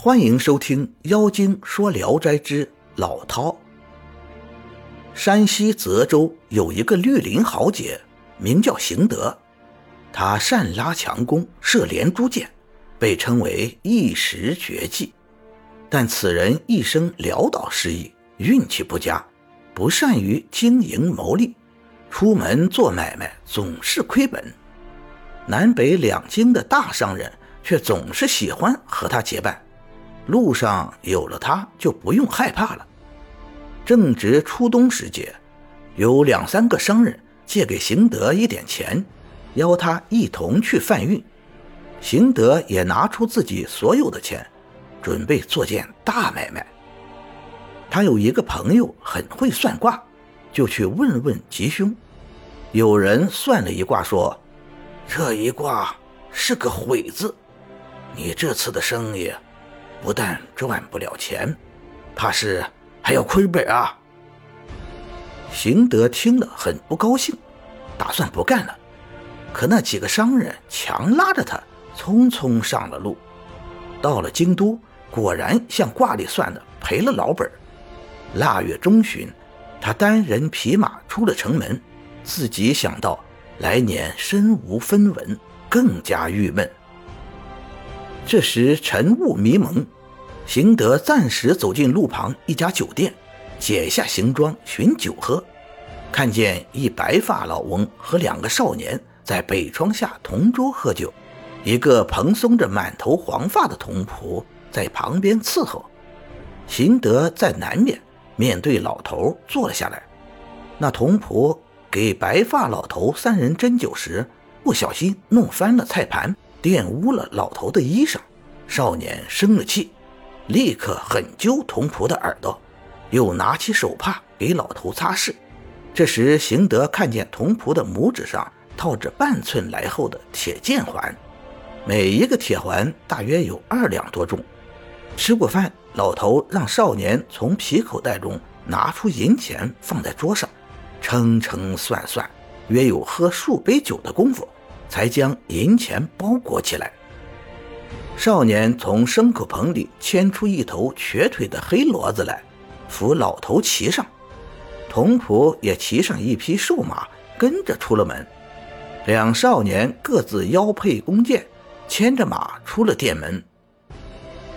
欢迎收听《妖精说聊斋之老饕》。山西泽州有一个绿林豪杰，名叫邢德，他善拉强弓，射连珠箭，被称为一时绝技。但此人一生潦倒失意，运气不佳，不善于经营谋利，出门做买卖总是亏本。南北两京的大商人却总是喜欢和他结伴。路上有了他，就不用害怕了。正值初冬时节，有两三个商人借给邢德一点钱，邀他一同去贩运。邢德也拿出自己所有的钱，准备做件大买卖。他有一个朋友很会算卦，就去问问吉凶。有人算了一卦，说：“这一卦是个悔字，你这次的生意。”不但赚不了钱，怕是还要亏本啊！邢德听了很不高兴，打算不干了。可那几个商人强拉着他，匆匆上了路。到了京都，果然像卦里算的，赔了老本。腊月中旬，他单人匹马出了城门，自己想到来年身无分文，更加郁闷。这时晨雾迷蒙，邢德暂时走进路旁一家酒店，解下行装寻酒喝，看见一白发老翁和两个少年在北窗下同桌喝酒，一个蓬松着满头黄发的童仆在旁边伺候。邢德在南面面对老头坐了下来，那童仆给白发老头三人斟酒时，不小心弄翻了菜盘。玷污了老头的衣裳，少年生了气，立刻狠揪童仆的耳朵，又拿起手帕给老头擦拭。这时，邢德看见童仆的拇指上套着半寸来厚的铁剑环，每一个铁环大约有二两多重。吃过饭，老头让少年从皮口袋中拿出银钱放在桌上，称称算算，约有喝数杯酒的功夫。才将银钱包裹起来。少年从牲口棚里牵出一头瘸腿的黑骡子来，扶老头骑上。童仆也骑上一匹瘦马，跟着出了门。两少年各自腰佩弓箭，牵着马出了店门。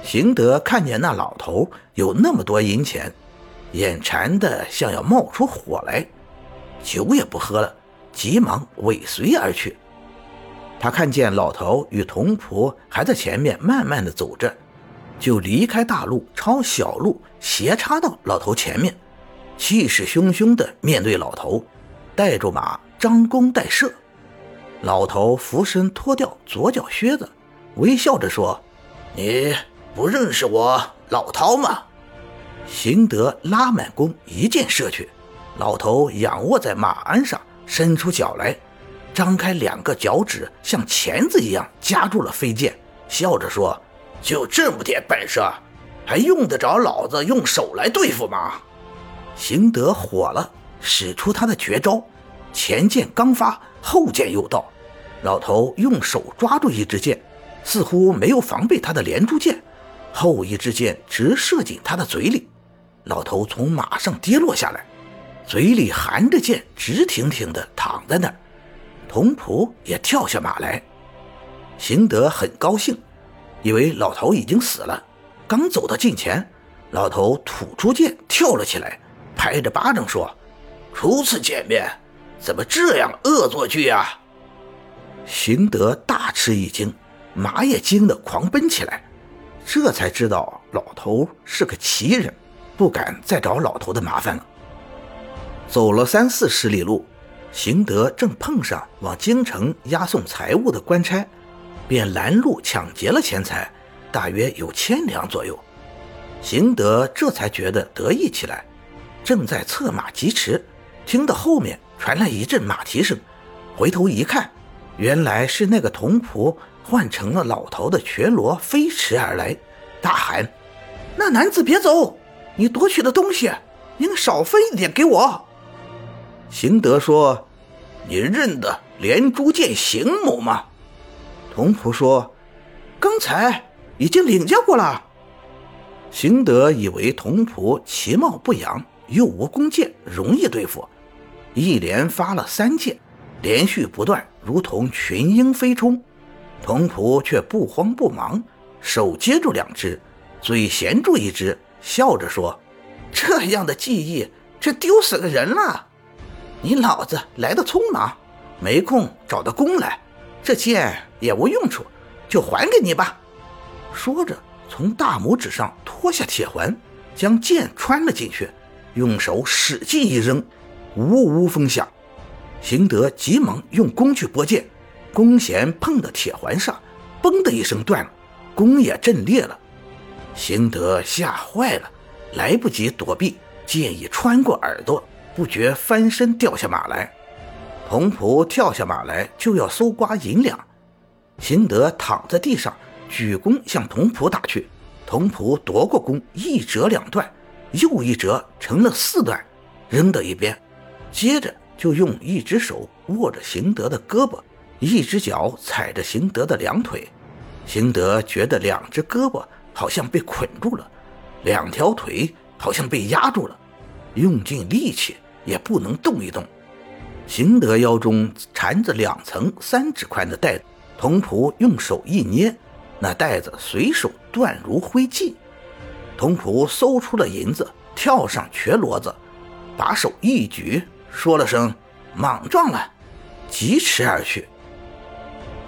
邢德看见那老头有那么多银钱，眼馋的像要冒出火来，酒也不喝了，急忙尾随而去。他看见老头与童仆还在前面慢慢的走着，就离开大路，抄小路斜插到老头前面，气势汹汹的面对老头，带着马张弓待射。老头俯身脱掉左脚靴子，微笑着说：“你不认识我老饕吗？”邢德拉满弓，一箭射去，老头仰卧在马鞍上，伸出脚来。张开两个脚趾，像钳子一样夹住了飞剑，笑着说：“就这么点本事，还用得着老子用手来对付吗？”邢德火了，使出他的绝招，前剑刚发，后剑又到。老头用手抓住一支箭，似乎没有防备他的连珠箭，后一支箭直射进他的嘴里。老头从马上跌落下来，嘴里含着剑，直挺挺地躺在那儿。童仆也跳下马来，邢德很高兴，以为老头已经死了。刚走到近前，老头吐出剑，跳了起来，拍着巴掌说：“初次见面，怎么这样恶作剧啊？”邢德大吃一惊，马也惊得狂奔起来，这才知道老头是个奇人，不敢再找老头的麻烦了。走了三四十里路。邢德正碰上往京城押送财物的官差，便拦路抢劫了钱财，大约有千两左右。邢德这才觉得得意起来，正在策马疾驰，听到后面传来一阵马蹄声，回头一看，原来是那个童仆换成了老头的瘸骡飞驰而来，大喊：“那男子别走！你夺取的东西，应少分一点给我。”邢德说：“你认得连珠剑邢某吗？”童仆说：“刚才已经领教过了。”邢德以为童仆其貌不扬，又无弓箭，容易对付，一连发了三箭，连续不断，如同群鹰飞冲。童仆却不慌不忙，手接住两只，嘴衔住一只，笑着说：“这样的技艺，这丢死个人了。你老子来的匆忙，没空找到弓来，这剑也无用处，就还给你吧。”说着，从大拇指上脱下铁环，将剑穿了进去，用手使劲一扔，呜呜风响。邢德急忙用弓去拨剑。弓弦碰到铁环上，嘣的一声断了，弓也震裂了。邢德吓坏了，来不及躲避，剑已穿过耳朵，不觉翻身掉下马来。童仆跳下马来就要搜刮银两，邢德躺在地上，举弓向童仆打去。童仆夺过弓，一折两断，又一折成了四段，扔到一边，接着就用一只手握着邢德的胳膊。一只脚踩着邢德的两腿，邢德觉得两只胳膊好像被捆住了，两条腿好像被压住了，用尽力气也不能动一动。邢德腰中缠着两层三指宽的带，童仆用手一捏，那带子随手断如灰烬。童仆搜出了银子，跳上瘸骡子，把手一举，说了声“莽撞了”，疾驰而去。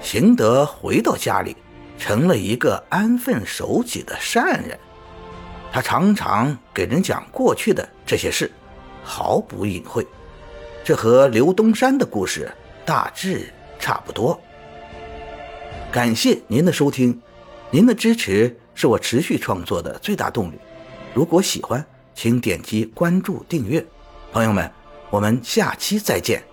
邢德回到家里，成了一个安分守己的善人。他常常给人讲过去的这些事，毫不隐晦。这和刘东山的故事大致差不多。感谢您的收听，您的支持是我持续创作的最大动力。如果喜欢，请点击关注订阅。朋友们，我们下期再见。